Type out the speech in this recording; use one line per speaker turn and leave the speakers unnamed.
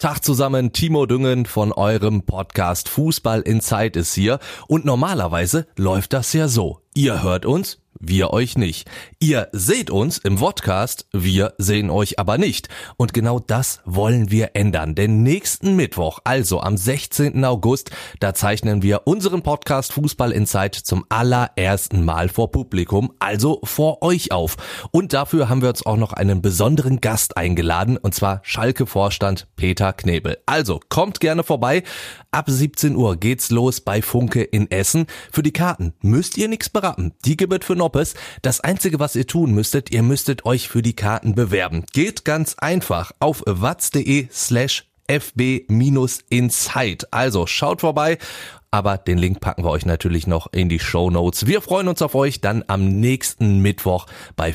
Tag zusammen, Timo Düngen von eurem Podcast Fußball in Zeit ist hier und normalerweise läuft das ja so. Ihr hört uns, wir euch nicht. Ihr seht uns im Podcast, wir sehen euch aber nicht. Und genau das wollen wir ändern. Denn nächsten Mittwoch, also am 16. August, da zeichnen wir unseren Podcast Fußball in Zeit zum allerersten Mal vor Publikum, also vor euch auf. Und dafür haben wir uns auch noch einen besonderen Gast eingeladen, und zwar Schalke-Vorstand Peter Knebel. Also kommt gerne vorbei. Ab 17 Uhr geht's los bei Funke in Essen. Für die Karten müsst ihr nichts beraten. Die gibt für Noppes. Das einzige, was ihr tun müsstet, ihr müsstet euch für die Karten bewerben. Geht ganz einfach auf watz.de slash fb-insight. Also schaut vorbei, aber den Link packen wir euch natürlich noch in die Show Notes. Wir freuen uns auf euch dann am nächsten Mittwoch bei